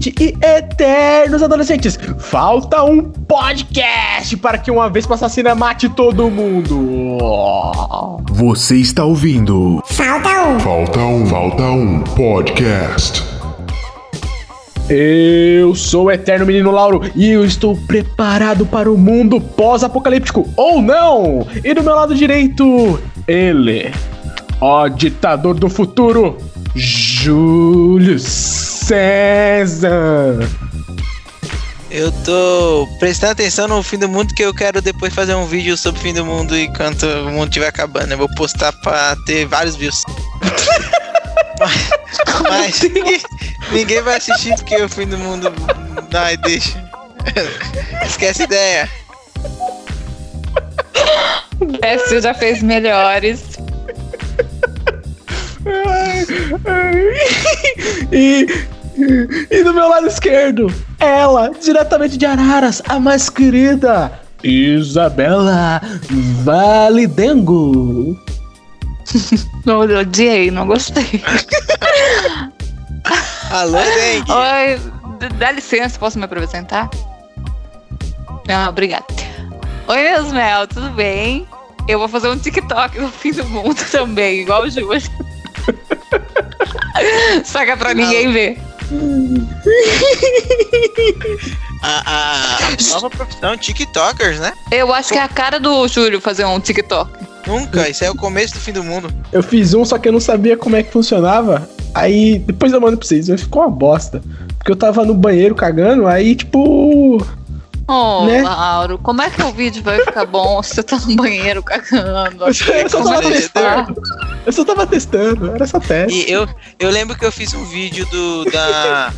Idosos de 20 e eternos adolescentes, falta um podcast para que uma vez assassina mate todo mundo. Você está ouvindo Falta um. Falta um, Falta um Podcast. Eu sou o Eterno Menino Lauro e eu estou preparado para o mundo pós-apocalíptico ou não! E do meu lado direito, ele, ó ditador do futuro, Júlio César. Eu tô prestando atenção no fim do mundo que eu quero depois fazer um vídeo sobre o fim do mundo enquanto o mundo estiver acabando. Eu vou postar pra ter vários views. mas mas ninguém, ninguém vai assistir porque o fim do mundo. Ai, deixa. Esquece a ideia. Décio já fez melhores. Ai, ai. E, e do meu lado esquerdo, ela, diretamente de Araras, a mais querida, Isabela Validengo. Não, eu odiei, não gostei. Alô, Dengue. Oi, dá licença, posso me apresentar? Não, obrigada. Oi, meus mel, tudo bem? Eu vou fazer um TikTok no fim do mundo também, igual o Júlio. Só que é pra ninguém ver. A, a, a nova profissão, TikTokers, né? Eu acho que é a cara do Júlio fazer um TikTok. Nunca, isso é o começo do fim do mundo. Eu fiz um, só que eu não sabia como é que funcionava. Aí, depois eu mando pra vocês, mas ficou uma bosta. Porque eu tava no banheiro cagando, aí, tipo. Oh, Né? Lauro, como é que o vídeo vai ficar bom se você tá no banheiro cagando? Eu Como tava é que testando. Eu só tava testando, era só teste. E eu, eu lembro que eu fiz um vídeo do. da.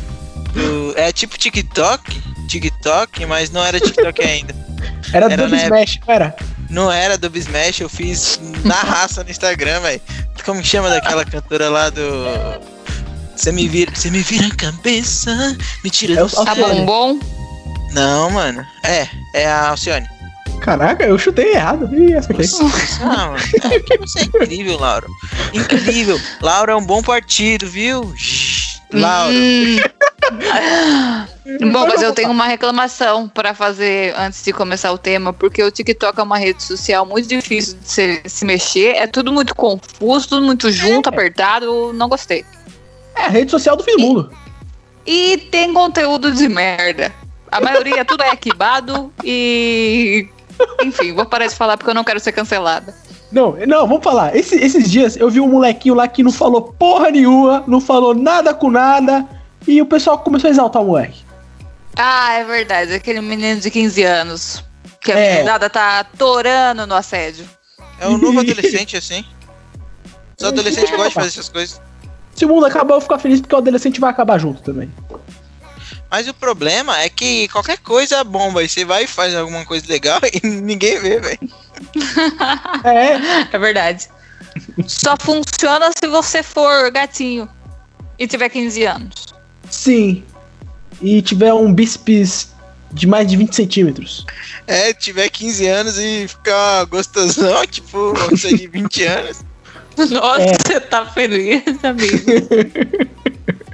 do- é tipo TikTok? TikTok, mas não era TikTok ainda. Era, era do Smash, não era? Não era do Smash, eu fiz na raça no Instagram, velho. Como que chama daquela cantora lá do. Você me vira, você me vira a cabeça, me tira É do. Tá bom, bom? Não, mano. É, é a Alcione. Caraca, eu chutei errado. Ih, essa aqui. Mano. É você é incrível, Laura. Incrível. Laura é um bom partido, viu? Shhh, Laura. Hum. Bom, mas eu tenho uma reclamação pra fazer antes de começar o tema, porque o TikTok é uma rede social muito difícil de se, se mexer, é tudo muito confuso, tudo muito junto, apertado, eu não gostei. É a rede social do fim do mundo. E tem conteúdo de merda. A maioria tudo é equibado e. Enfim, vou parar de falar porque eu não quero ser cancelada. Não, não, vamos falar. Esse- esses dias eu vi um molequinho lá que não falou porra nenhuma, não falou nada com nada, e o pessoal começou a exaltar o moleque. Ah, é verdade, aquele menino de 15 anos. Que a É. meninada tá torando no assédio. É um novo adolescente assim. Os adolescentes gostam de fazer essas coisas. Se o mundo acabar, eu vou ficar feliz porque o adolescente vai acabar junto também. Mas o problema é que qualquer coisa bomba. E você vai e faz alguma coisa legal e ninguém vê, velho. É, É verdade. Só funciona se você for gatinho e tiver 15 anos. sim. E tiver um bíceps de mais de 20 centímetros. É, tiver 15 anos e ficar gostosão, tipo, pessoa de 20 anos. Nossa, É. você tá feliz, amigo.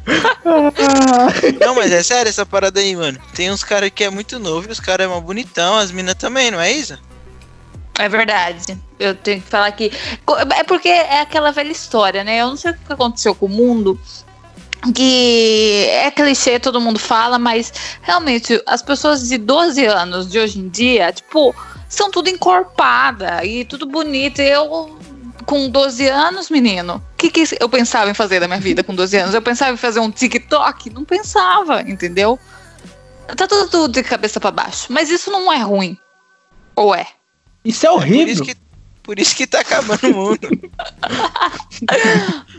Não, mas é sério essa parada aí, mano. Tem uns caras que é muito novo e os caras é mó bonitão, as minas também, não é isso? É verdade. Eu tenho que falar que. É porque é aquela velha história, né? Eu não sei o que aconteceu com o mundo. Que é clichê, todo mundo fala, mas realmente as pessoas de 12 anos de hoje em dia, tipo, são tudo encorpada e tudo bonito. Eu, com 12 anos, menino, o que, que eu pensava em fazer da minha vida com 12 anos? Eu pensava em fazer um TikTok? Não pensava, entendeu? Tá tudo, tudo de cabeça pra baixo. Mas isso não é ruim. Ou é? Isso é É por horrível. isso que, por isso que tá acabando o mundo.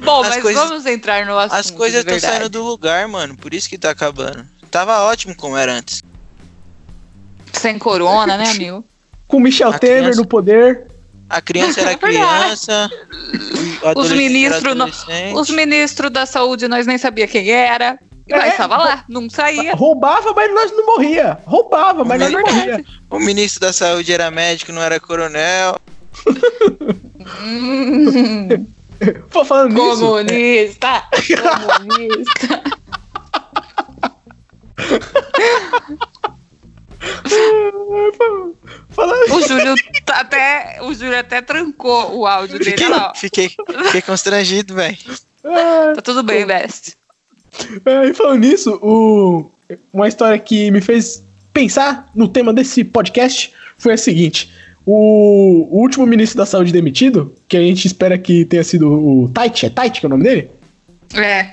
Bom, As mas coisas- vamos entrar no assunto. As coisas estão saindo do lugar, mano. Por isso que tá acabando. Tava ótimo como era antes. Sem corona, né, amigo? Com Michel A Temer criança- no poder. A criança era É criança. o adolescente era ministros. Os ministros da saúde nós nem sabia quem era. Mas É. tava lá, não saía. Roubava, mas nós não morria. Roubava, mas nós não morria. O ministro da saúde era médico, não era coronel. Pô, falando nisso. comunista! Comunista! Trancou o áudio dele. Fiquei, lá, ó. fiquei, fiquei constrangido, velho. Ah, Tá tudo bem, Best. ah, e falando nisso, o... uma história que me fez pensar no tema desse podcast foi a seguinte. O, o último ministro da saúde demitido, que a gente espera que tenha sido o Tait, é Tait que é o nome dele? É.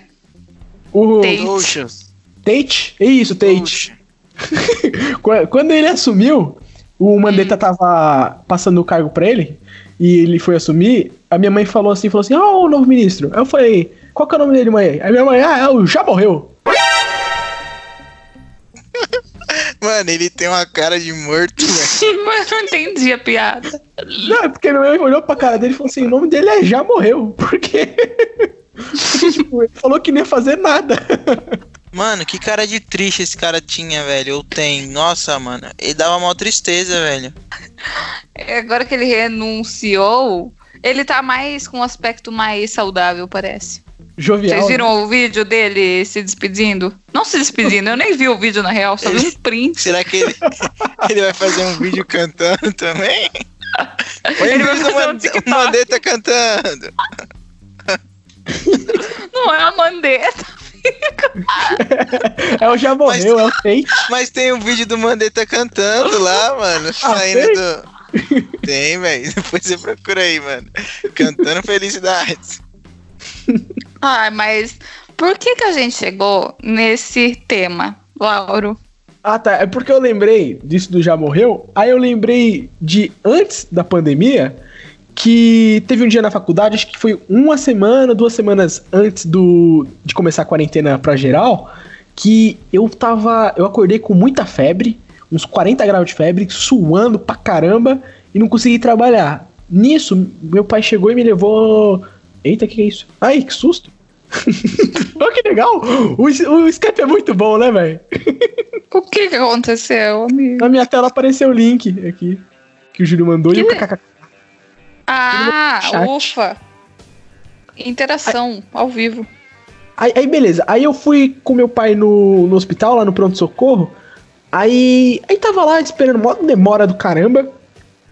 O Tate. Oceans. Tate? É isso, Tate. Quando ele assumiu, o Mandetta tava passando o cargo pra ele, e ele foi assumir, a minha mãe falou assim, falou assim, ó, o novo ministro. Aí eu falei, qual que é o nome dele, mãe? Aí minha mãe, ah, é o já morreu. Mano, ele tem uma cara de morto, velho. Mas eu não entendi a piada. Não, é porque minha mãe olhou pra cara dele e falou assim, o nome dele é já morreu, porque... porque, tipo, ele falou que não ia fazer nada. Mano, que cara de triste esse cara tinha, velho. Ou tem. Nossa, mano. Ele dava maior tristeza, velho. Agora que ele renunciou, ele tá mais com um aspecto mais saudável, parece. Jovial. Vocês viram o vídeo dele se despedindo? Não se despedindo, eu nem vi o vídeo na real, só vi um print. Será que ele, ele vai fazer um vídeo cantando também? Põe Ele vai fazer um Man- TikTok. o Mandetta cantando. Não é a Mandetta. É o já morreu, é o Tate. Mas tem um vídeo do Mandetta cantando lá, mano. Saindo tem? do. Tem, velho. Depois você procura aí, mano. Cantando felicidades. Ah, mas por que que a gente chegou nesse tema, Lauro? Ah, tá. É porque eu lembrei disso do já morreu. Aí eu lembrei de antes da pandemia que teve um dia na faculdade, acho que foi uma semana, duas semanas antes do de começar a quarentena pra geral, que eu tava, eu acordei com muita febre, uns 40 graus de febre, suando pra caramba e não consegui trabalhar. Nisso, meu pai chegou e me levou. Eita, o que, é isso? Ai, que susto! Olha que legal! O, o Skype é muito bom, né, velho? O que que aconteceu, amigo? Na minha tela apareceu o link aqui. Que o Júlio mandou e Que- kkk. Ah, ufa. Interação ao vivo. Aí, aí, beleza. Aí eu fui com meu pai no, no hospital, lá no pronto-socorro. Aí, aí tava lá esperando mó demora do caramba.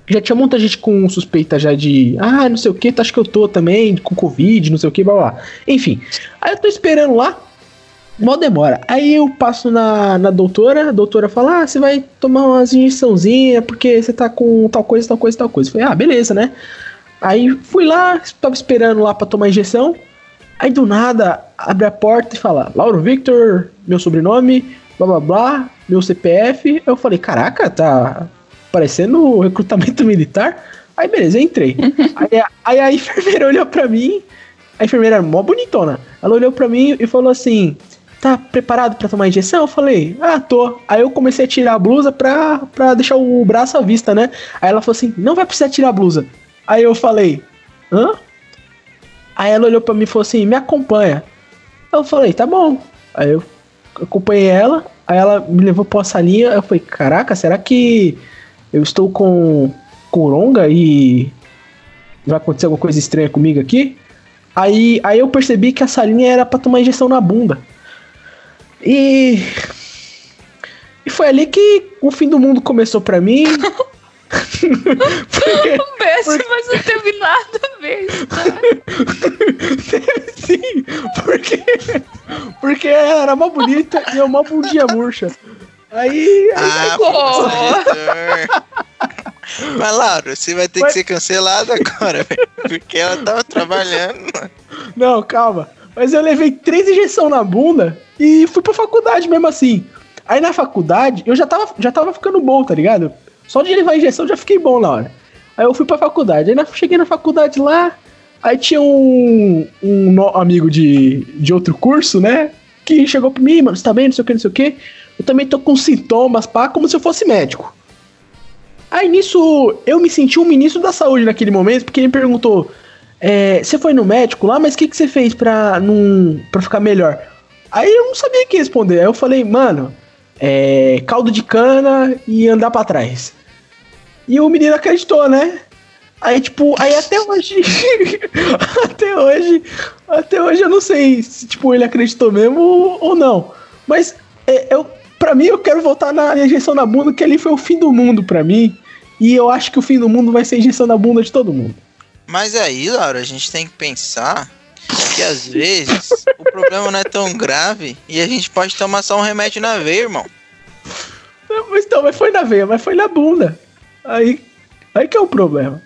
Já tinha muita gente com suspeita já de. Ah, não sei o que, acho que eu tô também, com Covid, não sei o que, blá blá. Enfim. Aí eu tô esperando lá. Mó demora. Aí eu passo na, na doutora, a doutora fala: Ah, você vai tomar umas injeçãozinhas porque você tá com tal coisa, tal coisa, tal coisa. Eu falei: Ah, beleza, né? Aí fui lá, tava esperando lá pra tomar injeção. Aí do nada abre a porta e fala: Lauro Victor, meu sobrenome, blá blá blá, meu CPF. Eu falei: Caraca, tá parecendo recrutamento militar. Aí beleza, entrei. aí, a- aí a enfermeira olhou pra mim. A enfermeira era mó bonitona. Ela olhou pra mim e falou assim: Tá preparado pra tomar injeção? Eu falei: Ah, tô. Aí eu comecei a tirar a blusa pra, pra deixar o braço à vista, né? Aí ela falou assim: Não vai precisar tirar a blusa. Aí eu falei: Hã? Aí ela olhou pra mim e falou assim: Me acompanha. Eu falei: Tá bom. Aí eu acompanhei ela. Aí ela me levou pra uma salinha. Eu falei: Caraca, será que eu estou com coronga e vai acontecer alguma coisa estranha comigo aqui? Aí, aí eu percebi que a salinha era pra tomar injeção na bunda. E. E foi ali que o fim do mundo começou pra mim. Porque- Um beijo, mas não teve nada a ver. tá? Sim, porque. Porque ela era mó bonita e eu mó bundinha murcha. Aí. aí Ah, professor. Mas, Laura, você vai ter Mas- que ser cancelado agora, velho. Porque ela tava trabalhando, mano. Não, calma. Mas eu levei três injeções na bunda e fui pra faculdade mesmo assim. Aí na faculdade, eu já tava, já tava ficando bom, tá ligado? Só de levar a injeção já fiquei bom na hora. Aí eu fui pra faculdade. Aí na- cheguei na faculdade lá, aí tinha um, um no- amigo de, de outro curso, né? Que chegou pra mim, mano, você tá bem, não sei o que, não sei o que. Eu também tô com sintomas, pá, como se eu fosse médico. Aí nisso, eu me senti um ministro da saúde naquele momento, porque ele me perguntou: é, você foi no médico lá, mas o que, que você fez pra, não, pra ficar melhor? Aí eu não sabia o que responder. Aí eu falei, mano, é, caldo de cana e andar pra trás. E o menino acreditou, né? Aí, tipo, aí até hoje. até hoje. Até hoje eu não sei se, tipo, ele acreditou mesmo ou, ou não. Mas é, eu, pra mim, eu quero voltar na injeção na bunda, que ali foi o fim do mundo pra mim. E eu acho que o fim do mundo vai ser injeção na bunda de todo mundo. Mas aí, Laura, a gente tem que pensar que às vezes o problema não é tão grave e a gente pode tomar só um remédio na veia, irmão. Mas então, mas foi na veia, mas foi na bunda. Aí, aí que é o problema.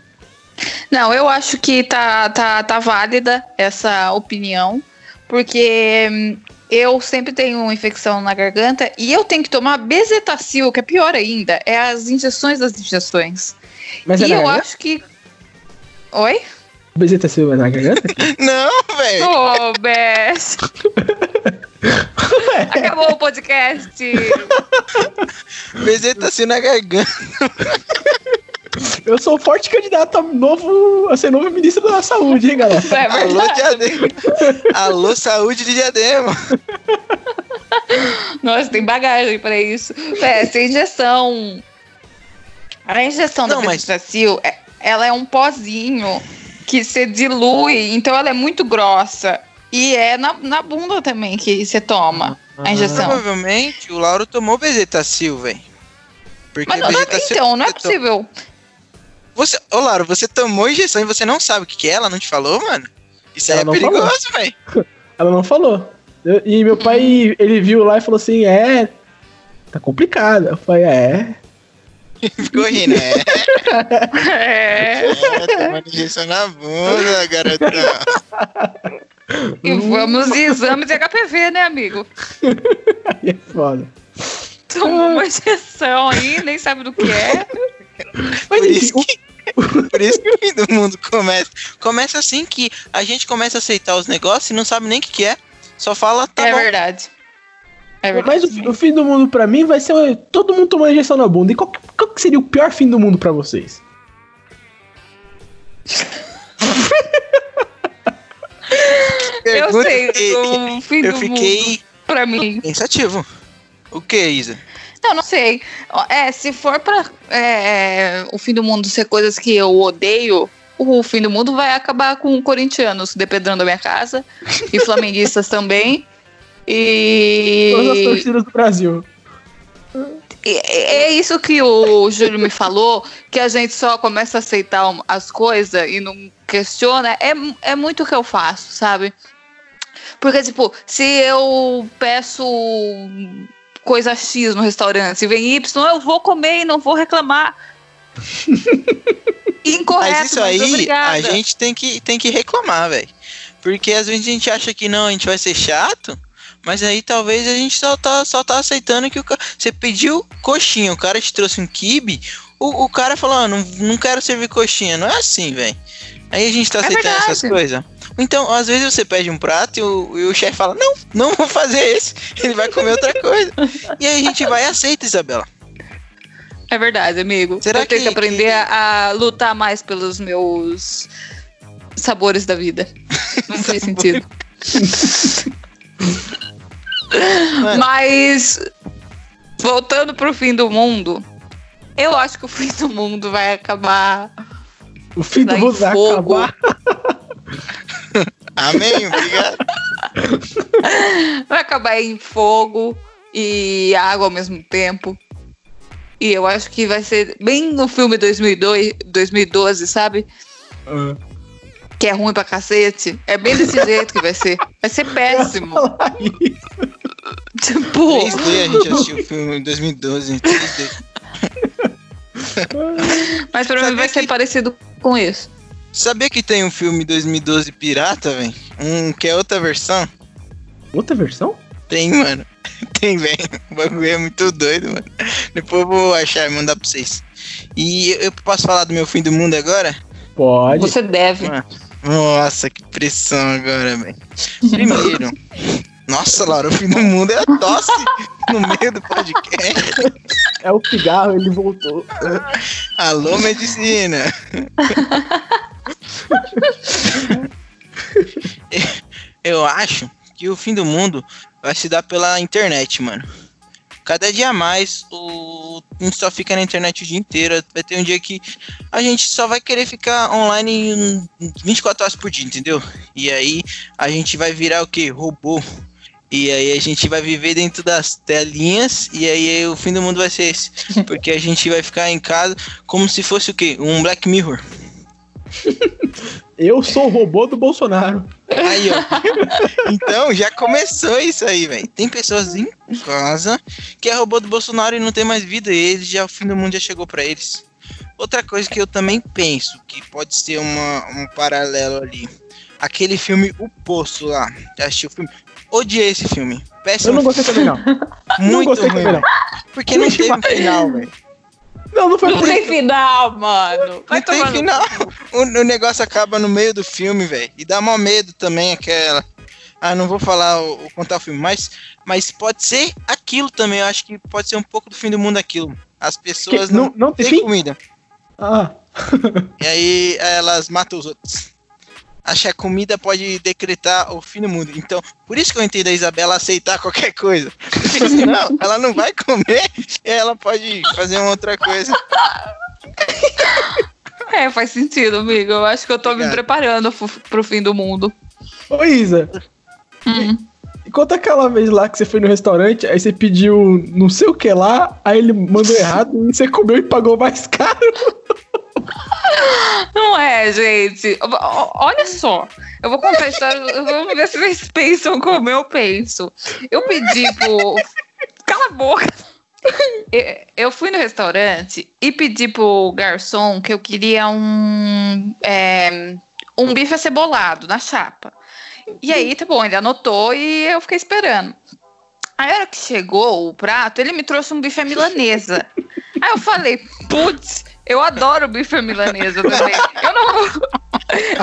Não, eu acho que tá, tá, tá válida essa opinião, porque hum, eu sempre tenho infecção na garganta e eu tenho que tomar bezetacil, que é pior ainda, é as injeções das injeções. Mas é e na eu garganta? acho que. Oi? O bezetacil é na garganta? Não, velho. Ô, Bess! Acabou o podcast! Bezeta assim na garganta. Eu sou forte candidato a, novo, a ser novo ministro da saúde, hein, galera? É Alô. Diadema. Alô, saúde de Diadema. Nossa, tem bagagem pra isso. É, essa injeção. A injeção Não, da mas- Bezetacil, é- ela é um pozinho que você dilui, então ela é muito grossa. E é na, na bunda também que você toma a injeção. Provavelmente o Lauro tomou Bezetacil, velho. Porque Mas não, então, não é possível. Você, ô Lauro, você tomou injeção e você não sabe o que, que é? Ela não te falou, mano? Isso aí Ela é perigoso, velho. Ela não falou. Eu- e meu pai, ele viu lá e falou assim: é. Tá complicado. Eu falei: é. Ficou rindo, é. É. é tomando injeção na bunda, garotão. E vamos de exames de HPV, né, amigo? Aí é foda. Tomou uma injeção aí, nem sabe do que é. Mas Por isso, que, por isso que o fim do mundo começa. Começa assim que a gente começa a aceitar os negócios e não sabe nem o que, que é. Só fala, tá é bom. verdade. É verdade. mas o, o fim do mundo pra mim vai ser todo mundo tomando injeção na bunda. E qual, qual que seria o pior fim do mundo pra vocês? Eu sei, o fim eu do fiquei mundo pra mim. pensativo. O que, Isa? Não, não sei. É, se for pra é, o fim do mundo ser coisas que eu odeio, o fim do mundo vai acabar com corintianos dependendo da minha casa. E flamenguistas também. Todas as E, torcidas do Brasil. e é isso que o Júlio me falou, que a gente só começa a aceitar as coisas e não questiona. É, é muito o que eu faço, sabe? Porque, tipo, se eu peço coisa X no restaurante e vem Y, eu vou comer e não vou reclamar. Incorreto, Mas isso aí, obrigada. a gente tem que, tem que reclamar, velho. Porque às vezes a gente acha que não, a gente vai ser chato. Mas aí talvez a gente só tá, só tá aceitando que o cara. Você pediu coxinha, o cara te trouxe um kibe, o, o cara falou, ah, não, não quero servir coxinha. Não é assim, velho. Aí a gente tá É aceitando essas coisas. Então, às vezes você pede um prato e o, e o chefe fala, não, não vou fazer esse. Ele vai comer outra coisa. E aí a gente vai e aceita, Isabela. É verdade, amigo. Será eu tenho que, que- aprender que- a, a lutar mais pelos meus sabores da vida. Não fez sentido. Mas, voltando pro fim do mundo, eu acho que o fim do mundo vai acabar. O fim do mundo vai fogo. acabar. Amém, obrigado. Vai acabar em fogo e água ao mesmo tempo. E eu acho que vai ser bem no filme 2002, 2012, sabe? Ah. Que é ruim pra cacete. É bem desse jeito que vai ser. Vai ser péssimo. Falar isso. Tipo, 3D, a gente assistiu o filme em 2012 em 3D. mas pra mim vai ser que- parecido com isso. Sabia que tem um filme 2012 pirata, velho? Um que é outra versão? Outra versão? Tem, mano. Tem, velho. O bagulho é muito doido, mano. Depois eu vou achar e mandar pra vocês. E eu posso falar do meu fim do mundo agora? Pode. Você deve. Nossa, que pressão agora, velho. Primeiro. Nossa, Laura, o fim do mundo é a tosse no meio do podcast. É o cigarro, ele voltou. Alô, medicina. Eu acho que o fim do mundo vai se dar pela internet, mano. Cada dia mais, o... a gente só fica na internet o dia inteiro. Vai ter um dia que a gente só vai querer ficar online em 24 horas por dia, entendeu? E aí a gente vai virar o quê? Robô. E aí a gente vai viver dentro das telinhas e aí o fim do mundo vai ser esse. Porque a gente vai ficar em casa como se fosse o quê? Um Black Mirror. Eu sou o robô do Bolsonaro. Aí, ó. Então já começou isso aí, velho. Tem pessoas em casa que é robô do Bolsonaro e não tem mais vida. E eles já, o fim do mundo já chegou pra eles. Outra coisa que eu também penso, que pode ser uma, um paralelo ali. Aquele filme O Poço lá. Já assistiu o filme? Odiei esse filme. Péssimo. Eu não gostei também, não. Muito não gostei ruim. também, não. Porque não teve um final, velho. Não, não foi Não por tem isso. final, mano. Vai Não tem final. O, o negócio acaba no meio do filme, velho. E dá mó medo também aquela. Ah, não vou falar o, o contar o filme, mas, mas pode ser aquilo também. Eu acho que pode ser um pouco do fim do mundo aquilo. As pessoas Que- não, não- não tem têm comida. Ah, E aí elas matam os outros. Acho que a comida pode decretar o fim do mundo. Então, por isso que eu entendo a Isabela aceitar qualquer coisa. Porque senão ela não vai comer e ela pode fazer uma outra coisa. É, faz sentido, amigo. Eu acho que eu tô me Obrigado. preparando fu- pro fim do mundo. ô Isa, Hum. e conta aquela vez lá que você foi no restaurante, aí você pediu não sei o que lá, aí ele mandou errado e você comeu e pagou mais caro. Não é, gente. Olha só. Eu vou história. Vamos ver se vocês pensam como eu penso. Eu pedi pro. Cala a boca. Eu- fui no restaurante e pedi pro garçom que eu queria um. é, um bife acebolado na chapa. E aí, tá bom, ele anotou e eu fiquei esperando. A hora que chegou o prato, ele me trouxe um bife à milanesa. Aí eu falei, putz, eu adoro bife milanesa também. Eu não vou,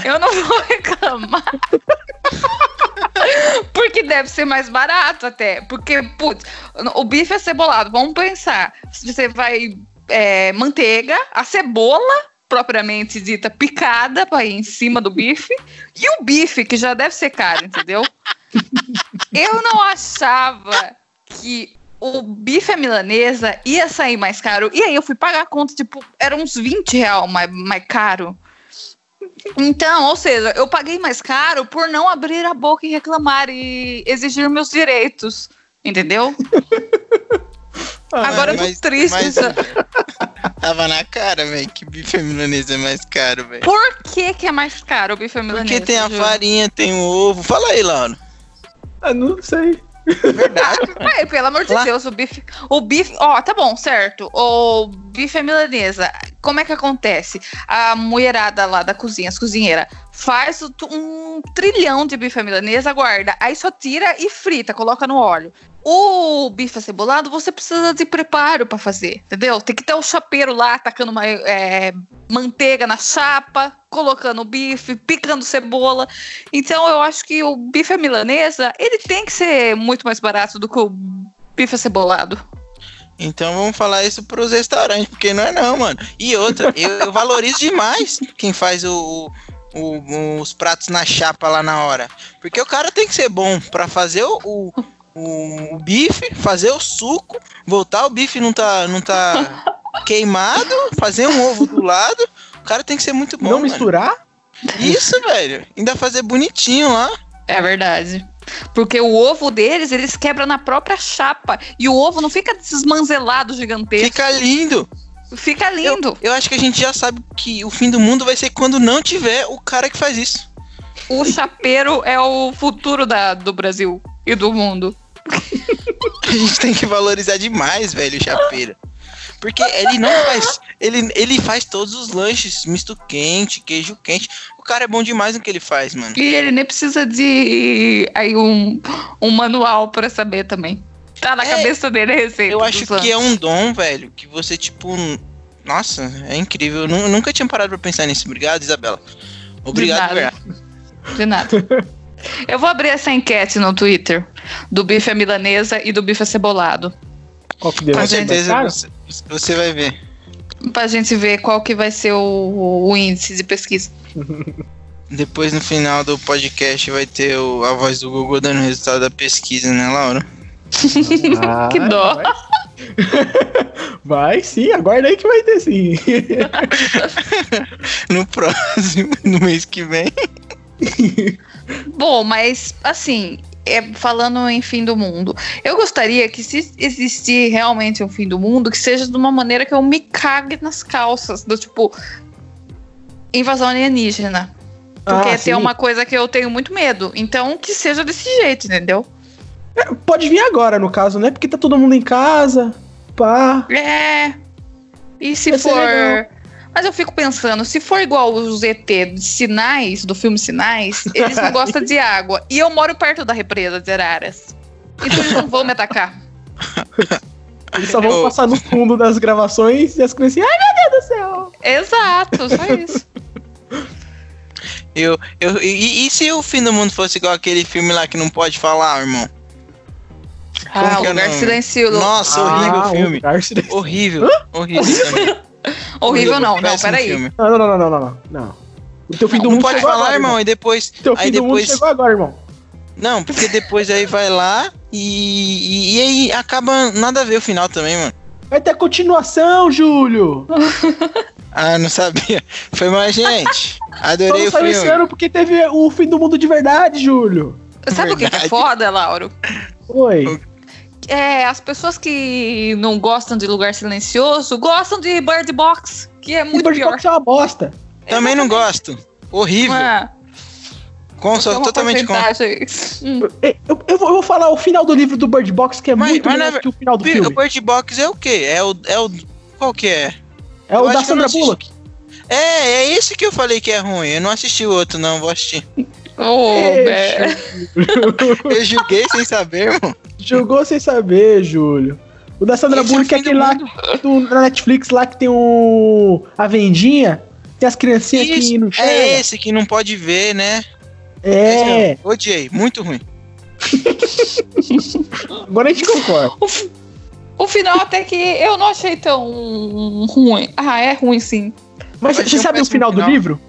eu não vou reclamar. Porque deve ser mais barato até. Porque, putz, o bife é cebolado. Vamos pensar. Você vai é, manteiga, a cebola propriamente dita picada para ir em cima do bife e o bife que já deve ser caro, entendeu? Eu não achava que o bife à milanesa ia sair mais caro. E aí eu fui pagar a conta, tipo, era uns 20 reais mais, mais caro. Então, ou seja, eu paguei mais caro por não abrir a boca e reclamar e exigir meus direitos. Entendeu? Agora eu tô Mas- triste. mas- Tava na cara, velho, que bife milanesa é mais caro, velho. Por que, que é mais caro o bife milanesa? Porque tem a Ju? farinha, tem o ovo. Fala aí, Laura. Ah, não sei. Ai, pelo amor de Lá. Deus, o bife. O bife. Ó, tá bom, certo. O bife é milanesa. Como é que acontece? A mulherada lá da cozinha, as cozinheiras, faz um trilhão de bife milanesa, guarda. Aí só tira e frita, coloca no óleo. O bife acebolado, você precisa de preparo pra fazer, entendeu? Tem que ter o chapeiro lá, tacando uma, é, manteiga na chapa, colocando o bife, picando cebola. Então eu acho que o bife à milanesa, ele tem que ser muito mais barato do que o bife acebolado. Então vamos falar isso pros restaurantes, porque não é não, mano. E outra, eu, eu valorizo demais quem faz o, o- os pratos na chapa lá na hora. Porque o cara tem que ser bom pra fazer o, o- o bife, fazer o suco, voltar o bife não tá, não tá queimado, fazer um ovo do lado. O cara tem que ser muito bom. não mano. misturar? Isso, velho. Ainda fazer bonitinho lá. É verdade. Porque o ovo deles, eles quebram na própria chapa. E o ovo não fica desmanzelado gigantesco. Fica lindo. Fica lindo. Eu acho que a gente já sabe que o fim do mundo vai ser quando não tiver o cara que faz isso. O chapeiro é o futuro da, do Brasil e do mundo. A gente tem que valorizar demais, velho, o chapeiro. Porque ele não faz. Ele, ele faz todos os lanches, misto quente, queijo quente. O cara é bom demais no que ele faz, mano. E ele nem precisa de aí um, um manual pra saber também. Tá na É, cabeça dele a receita. Eu acho dos que é um dom, velho, que você, tipo. Nossa, é incrível. Eu nu- nunca tinha parado pra pensar nisso. Obrigado, Isabela. Obrigado, De verdade. De nada. Eu vou abrir essa enquete no Twitter do bife à milanesa e do bife acebolado. Qual que deu? Com gente, certeza você, você vai ver. Pra gente ver qual que vai ser o, o índice de pesquisa. Depois no final do podcast vai ter o- a voz do Google dando o resultado da pesquisa, né, Laura? Ah, Que dó. Vai, vai sim, aguarda aí que vai ter sim. No próximo, no mês que vem. Bom, mas assim, é, falando em fim do mundo, eu gostaria que se existir realmente um fim do mundo, que seja de uma maneira que eu me cague nas calças, do tipo invasão alienígena. Porque Ah, tem sim. uma coisa que eu tenho muito medo. Então que seja desse jeito, entendeu? É, Pode vir agora, no caso, né? Porque tá todo mundo em casa. Pá. É. E se Vai for. Mas eu fico pensando, se for igual os ET de Sinais, do filme Sinais, eles não gostam de água. E eu moro perto da represa de Araras. Então eles não vão me atacar. Eles só vão Eu- passar no fundo das gravações e as criancinhas. Ai, meu Deus do céu! Exato, só isso. Eu, eu, e, e se o fim do mundo fosse igual aquele filme lá que não pode falar, irmão? Como Ah, que é o lugar silencioso. Nossa, horrível Ah, o filme. lugar. Horrível. Horrível também. Horrível não, não, péssimo peraí. filme. Não, não, não, não, não, não, não. O teu fim do Não mundo pode chegou falar, agora, irmão, e depois. Teu fim Aí do mundo depois. chegou agora, irmão. Não, porque depois aí vai lá e, e, e aí acaba nada a ver o final também, mano. Vai ter continuação, Júlio! Ah, não sabia. Foi mais gente. Só Adorei não o saiu esse filme. ano porque teve o fim do mundo de verdade, Júlio. Sabe o que, que é Verdade. foda, Lauro? Oi. É, as pessoas que não gostam de lugar silencioso gostam de Bird Box, que é O muito Bird pior. Box é uma bosta. Também não gosto. Horrível. Ah, Com, sou uma totalmente contra. Hum. Eu, eu- eu vou, falar o final do livro do Bird Box, que é Mas- muito mas melhor na- que o final do O filme. Bird Box é o quê? É o. É o qual que é? É eu o da Sandra. Bullock. É, é esse que eu falei que é ruim. Eu não assisti o outro, não, vou assistir. Oh. Eu julguei sem saber, irmão. Jogou sem saber, Júlio. O da Sandra Esse é o Bullock é do aquele lá do, na Netflix lá que tem um. A vendinha. Tem as criancinhas que Isso, não chegam. é esse que não pode ver, né? É. Esse Odiei, muito ruim. Agora a gente concorda. O, o final até que eu não achei tão ruim. Ah, é ruim sim. Mas achei você sabe o péssimo final do final. livro?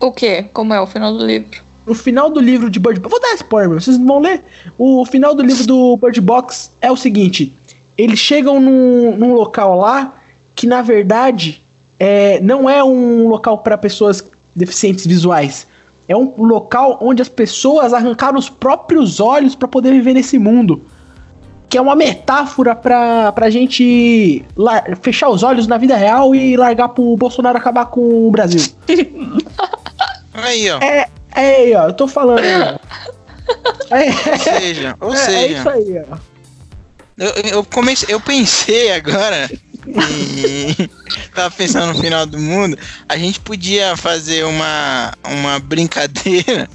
O quê? Como é o final do livro? O final do livro de Bird Box. Vou dar spoiler, vocês não vão ler. O final do livro do Bird Box é o seguinte: eles chegam num, num local lá que, na verdade, é, não é um local para pessoas deficientes visuais. É um local onde as pessoas arrancaram os próprios olhos para poder viver nesse mundo. Que é uma metáfora pra, pra gente fechar os olhos na vida real e largar pro Bolsonaro acabar com o Brasil. Aí, ó. É, é aí, ó, eu tô falando. ó. É, Ou seja, ou é, seja, é isso aí, ó. eu, eu comecei, eu pensei agora. e tava pensando no final do mundo. A gente podia fazer uma, uma brincadeira.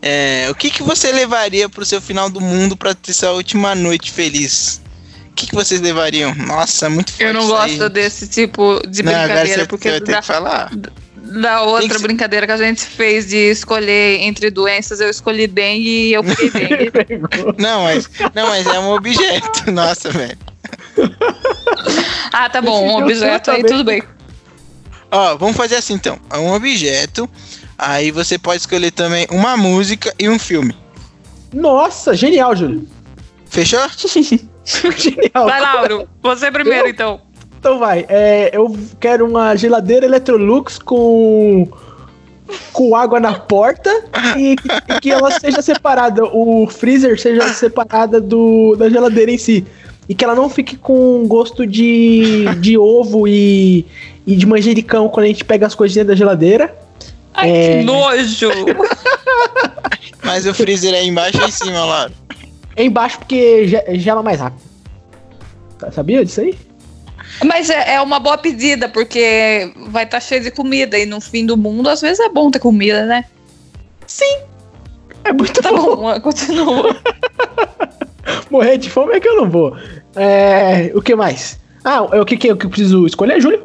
É, o que, que você levaria pro seu final do mundo pra ter sua última noite feliz? O que, que vocês levariam? Nossa, muito forte Eu não gosto desse tipo de Não, agora brincadeira, você, porque você vai ter da, que falar. Da outra que brincadeira que a gente fez de escolher entre doenças, eu escolhi dengue e eu peguei dengue. Não, mas, não, mas é um objeto. Nossa, velho. Ah, tá bom, um objeto aí, tudo bem. Ó, vamos fazer assim então. É um objeto. Aí você pode escolher também uma música e um filme. Nossa, genial, Júlio. Fechou? Genial. Vai, Lauro, você primeiro Eu? então. Então vai. É, eu quero uma geladeira Electrolux com com água na porta e, e que ela seja separada, o freezer seja separada do da geladeira em si. E que ela não fique com gosto de, de ovo e, e de manjericão quando a gente pega as coisinhas da geladeira. Ai, É. que nojo! Mas o freezer é embaixo ou em cima, Laura? É embaixo porque ge- gela mais rápido. Tá- Sabia disso aí? Mas é, é uma boa pedida, porque vai estar cheio de comida e no fim do mundo, às vezes é bom ter comida, né? É muito Tá bom. bom, continua. Morrer de fome é que eu não vou. É, o que mais? Ah, é o que, que, eu que eu preciso escolher, Júlio?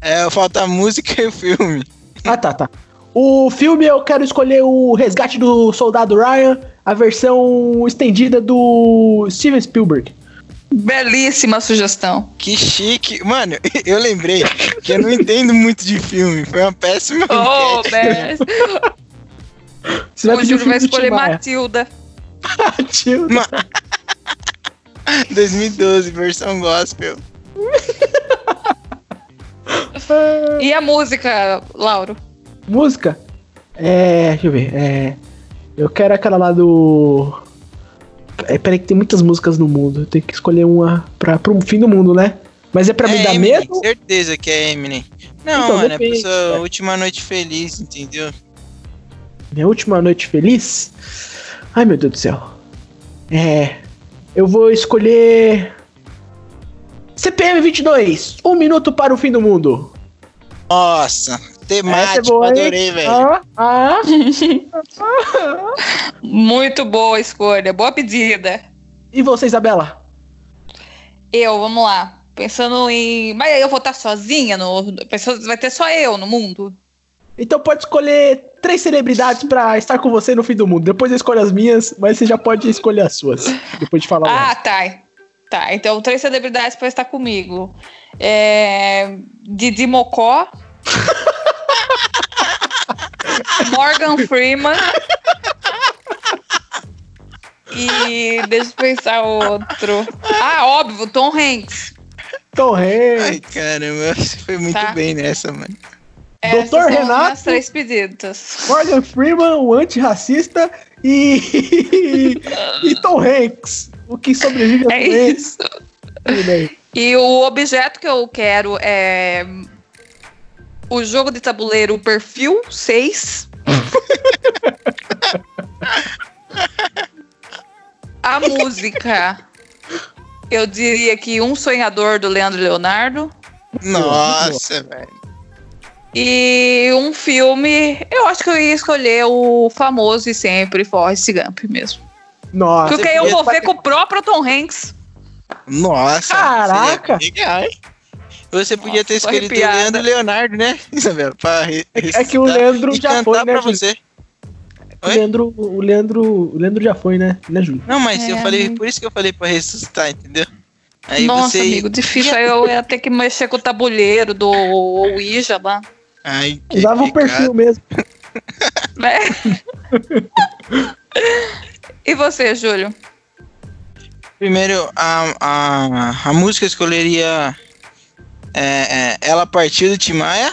É, falta a música e o filme. Ah, tá, tá. O filme eu quero escolher o Resgate do Soldado Ryan, a versão estendida do Steven Spielberg. Belíssima sugestão. Que chique. Mano, eu lembrei que eu não entendo muito de filme. Foi uma péssima Oh. Você O Júlio vai escolher Maia. Matilda. Tio. 2012, versão gospel. E a música, Lauro? Música? É. Deixa eu ver. É. Eu quero aquela lá do. É, peraí, que tem muitas músicas no mundo. Eu tenho que escolher uma pra, pro fim do mundo, né? Mas é pra me dar Eminem, medo? certeza que é Eminem. Não, Então, mano, é depende, pra sua é. última noite feliz, entendeu? Minha última noite feliz? Ai, meu Deus do céu. É. Eu vou escolher. CPM 22. Um minuto para o fim do mundo. Nossa, É temático, boa, hein? adorei, velho. Ah, ah. Muito boa escolha, boa pedida. E você, Isabela? Eu, vamos lá. Pensando em. Mas aí eu vou estar sozinha no. Pensando, vai ter só eu no mundo. Então pode escolher três celebridades pra estar com você no fim do mundo. Depois eu escolho as minhas, mas você já pode escolher as suas. Depois de falar. o Ah, tá. Tá, então três celebridades para estar comigo. É... Didi Mocó. Morgan Freeman. E deixa eu pensar outro. Ah, óbvio, Tom Hanks. Tom Hanks. Ai, caramba, você foi muito Tá. bem nessa, mano. Essas Doutor Renato. três pedidas. Morgan Freeman, o antirracista e. e Tom Hanks. O que sobrevive a É isso. E o objeto que eu quero é o jogo de tabuleiro Perfil 6. A música, eu diria que Um Sonhador do Leandro Leonardo. Nossa, velho. E um filme, eu acho que eu ia escolher o famoso e sempre Forrest Gump mesmo. Nossa. Porque eu vou podia- ver com o próprio Tom Hanks. Nossa. Caraca. seria legal, hein? Você podia ter Nossa, escolhido o. Leandro Leonardo, né, Isabela? Pra re- É que- é o Leandro e já cantar foi, né, você. O? Leandro, o Leandro, o Leandro já foi, né? Né, Júlio? Não, mas eu É, falei, amigo. por isso que eu falei pra ressuscitar, entendeu? Aí Nossa, você. amigo, difícil. Aí eu ia ter que mexer com o tabuleiro do Ouija lá. Ai, que Usava o perfil mesmo. né? e você, Júlio? Primeiro, a, a, a música eu escolheria é, é, Ela Partiu do Tim Maia.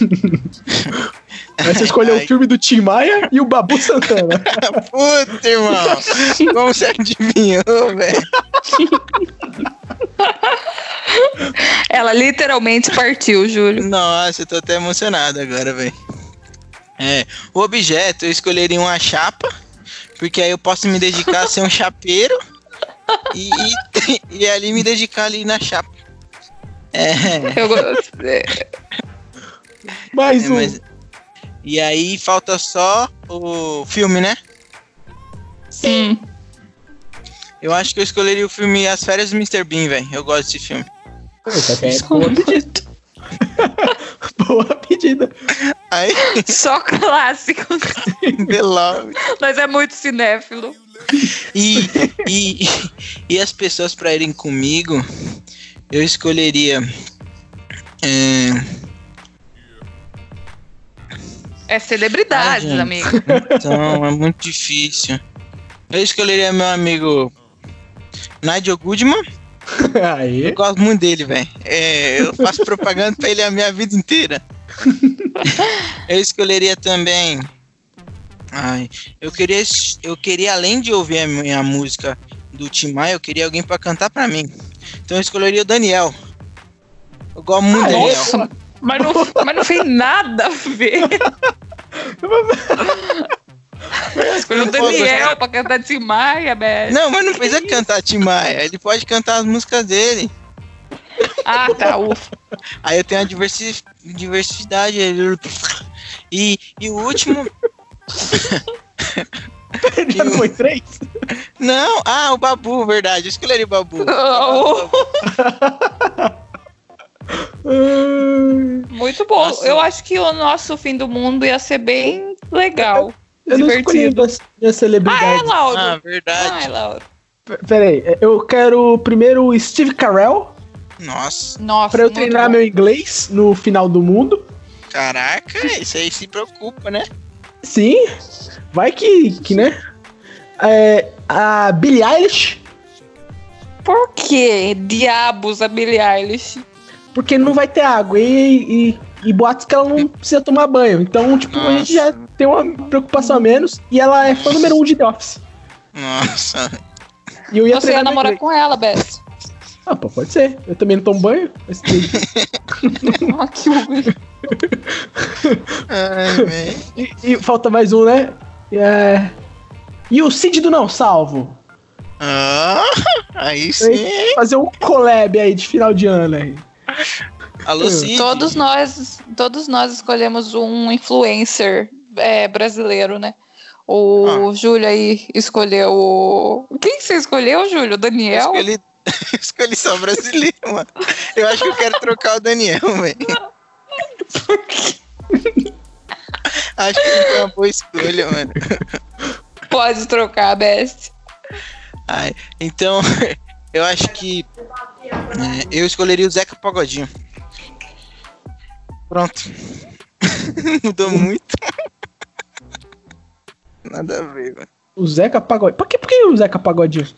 Aí você escolheu Ai. o filme do Tim Maia e o Babu Santana. Puta, irmão! Como você adivinhou, velho? Ela literalmente partiu, Júlio. Nossa, eu tô até emocionado agora, velho. É, o objeto eu escolheria uma chapa, porque aí eu posso me dedicar a ser um chapeiro e, e, e ali me dedicar ali na chapa. É, Eu gosto. Mais é, um. mas- e aí falta só o filme, né? Hum, Eu acho que eu escolheria o filme As Férias do Mr. Bean, velho. Eu gosto desse filme. É, boa pedida. boa pedida. Aí, só clássicos. The Love. Mas é muito cinéfilo. E, e, e as pessoas pra irem comigo, eu escolheria. é, É celebridades, Ah, amigo. então, é muito difícil. Eu escolheria meu amigo Nigel Goodman. Aí. Eu gosto muito dele, velho. É, eu faço propaganda pra ele a minha vida inteira. eu escolheria também. Ai, eu queria, eu queria além de ouvir a minha música do Tim Maia, eu queria alguém pra cantar pra mim. Então eu escolheria o Daniel. Eu gosto muito do Daniel. Nossa, mas não, mas não fez nada a ver. Escolheu o Daniel pra cantar Tim Maia, velho. Não, mas não precisa cantar Tim Maia. Ele pode cantar as músicas dele. Ah, tá, ufa. Aí eu tenho a diversi diversidade. E, e o último. Já não foi três? Não, ah, o Babu, verdade. Eu escolheria o Babu. Oh, muito bom. Nossa. Eu acho que o nosso fim do mundo ia ser bem legal. Eu não divertido. das minhas Ah, é. Lauro? Ah, Ah, é, verdade. Lauro. Peraí, eu quero primeiro o Steve Carell Nossa, Nossa, pra eu treinar bom. meu inglês no final do mundo. caraca, isso aí se preocupa, né? Sim, vai que, que né? É, a Billie Eilish, Por que diabos a Billie Eilish? porque não vai ter água e, e e boatos que ela não precisa tomar banho. Então, tipo, a gente já tem uma preocupação a menos e ela é fã número um de The Office. Nossa. E eu ia Você ia namorar com ela, Bess. Ah, pô, pode ser. Eu também não tomo banho. mas tem- Ah. Ai, e, e falta mais um, né? É... E o Cid do Não Salvo. Ah, aí sim. Fazer um collab aí de final de ano aí. Alô, Cid. Todos nós, todos nós escolhemos um influencer é, brasileiro, né? O Júlio aí escolheu o. Quem você escolheu, Júlio? O Eu Daniel? escolhi, escolhi só brasileiro, mano. Eu acho que eu quero trocar o Daniel, velho. Acho que foi uma boa escolha, mano. Pode trocar, Best. Ai, então, eu acho que é, eu escolheria o Zeca Pagodinho. Pronto. Mudou muito. Nada a ver, mano. O Zeca Pagodinho. Por que, por que o Zeca Pagodinho?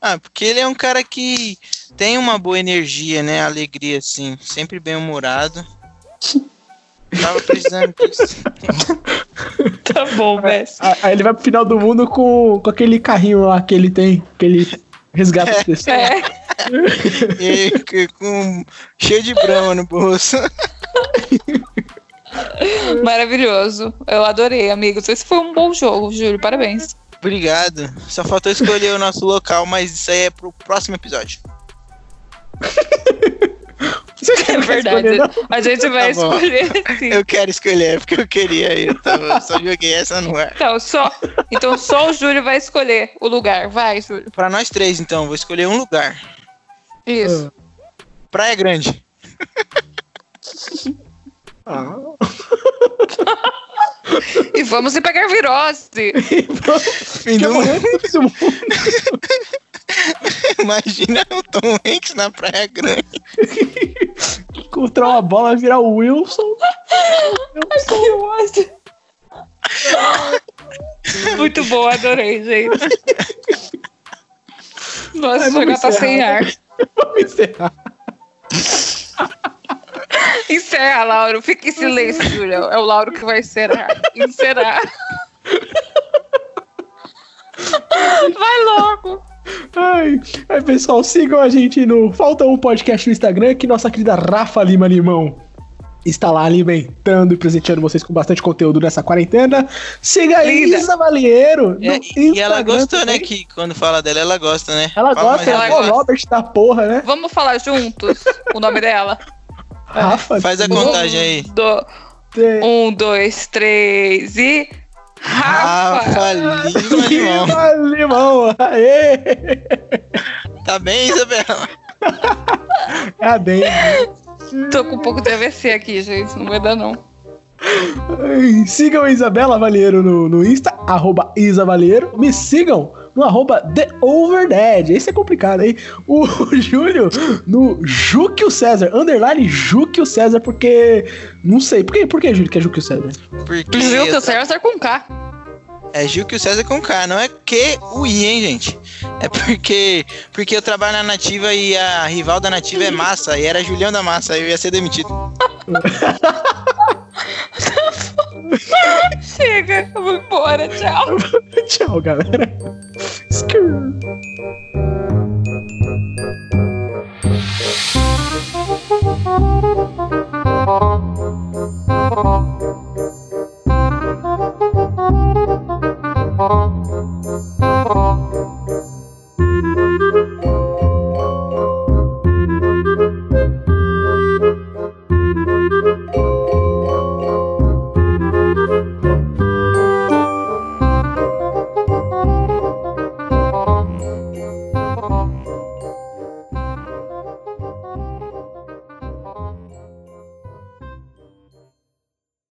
Ah, porque ele é um cara que tem uma boa energia, né? Alegria, assim. Sempre bem humorado. Tava precisando disso. Tá bom, Best. Ah, Aí ele vai pro final do mundo com, com aquele carrinho lá que ele tem, que ele resgata as pessoas. É, E que- com cheio de brama no bolso. maravilhoso. Eu adorei, amigos. Esse foi um bom jogo, Júlio. Parabéns. Obrigado. Só faltou escolher o nosso local, mas isso aí é pro próximo episódio. Você quer É verdade. escolher, não? A gente vai Tá escolher sim. Eu quero escolher, porque eu queria. Eu tava, só joguei essa no ar. Então só, então só o Júlio vai escolher o lugar. Vai, Júlio. Pra nós três, então, vou escolher um lugar. Isso. Praia Grande. Ah. E vamos ir pegar virose. Fim do mundo. momento do mundo. Imagina o Tom Hanks na Praia Grande. Encontrar uma bola virar o Wilson. Ódio. Muito bom, adorei, gente. Nossa, o jogo tá sem ar. Vamos encerrar. Encerra, Lauro. Fica em silêncio, Júlio. É o Lauro que vai encerrar. Encerrar. Vai logo. Ai, aí, pessoal, sigam a gente no Falta Um Podcast no Instagram, que nossa querida Rafa Lima Limão está lá alimentando e presenteando vocês com bastante conteúdo nessa quarentena. Siga a Linda. Isa Valieiro. no É, e ela gostou, né? também. Que quando fala dela, ela gosta, né? Ela Fala gosta, ela ela é o gosta. Robert da porra, né? Vamos falar juntos o nome dela? Rafa. Faz a contagem aí. Do- um, dois, três e. Rafa! Rafa Lima Limão. Lima Limão. Aê! Tá bem, Isabela? É a dengue. Tô com um pouco de AVC aqui, gente. Não vai dar, não. Sigam a Isabela Valieiro no, no Insta, arroba Isa Valieiro. Me sigam no arroba The Overdead. Esse é complicado, hein? O Júlio no Júquio César, underline Júquio César, porque. Não sei. Por que, por que Júlio que é Júquio César? Porque Viu que eu o César com K. É Gil que o César com K, não é que o I, hein, gente? É porque porque eu trabalho na Nativa e a rival da Nativa é Massa, e era Julião da Massa, aí eu ia ser demitido. Chega, eu vou embora, tchau. tchau, galera. Skrr.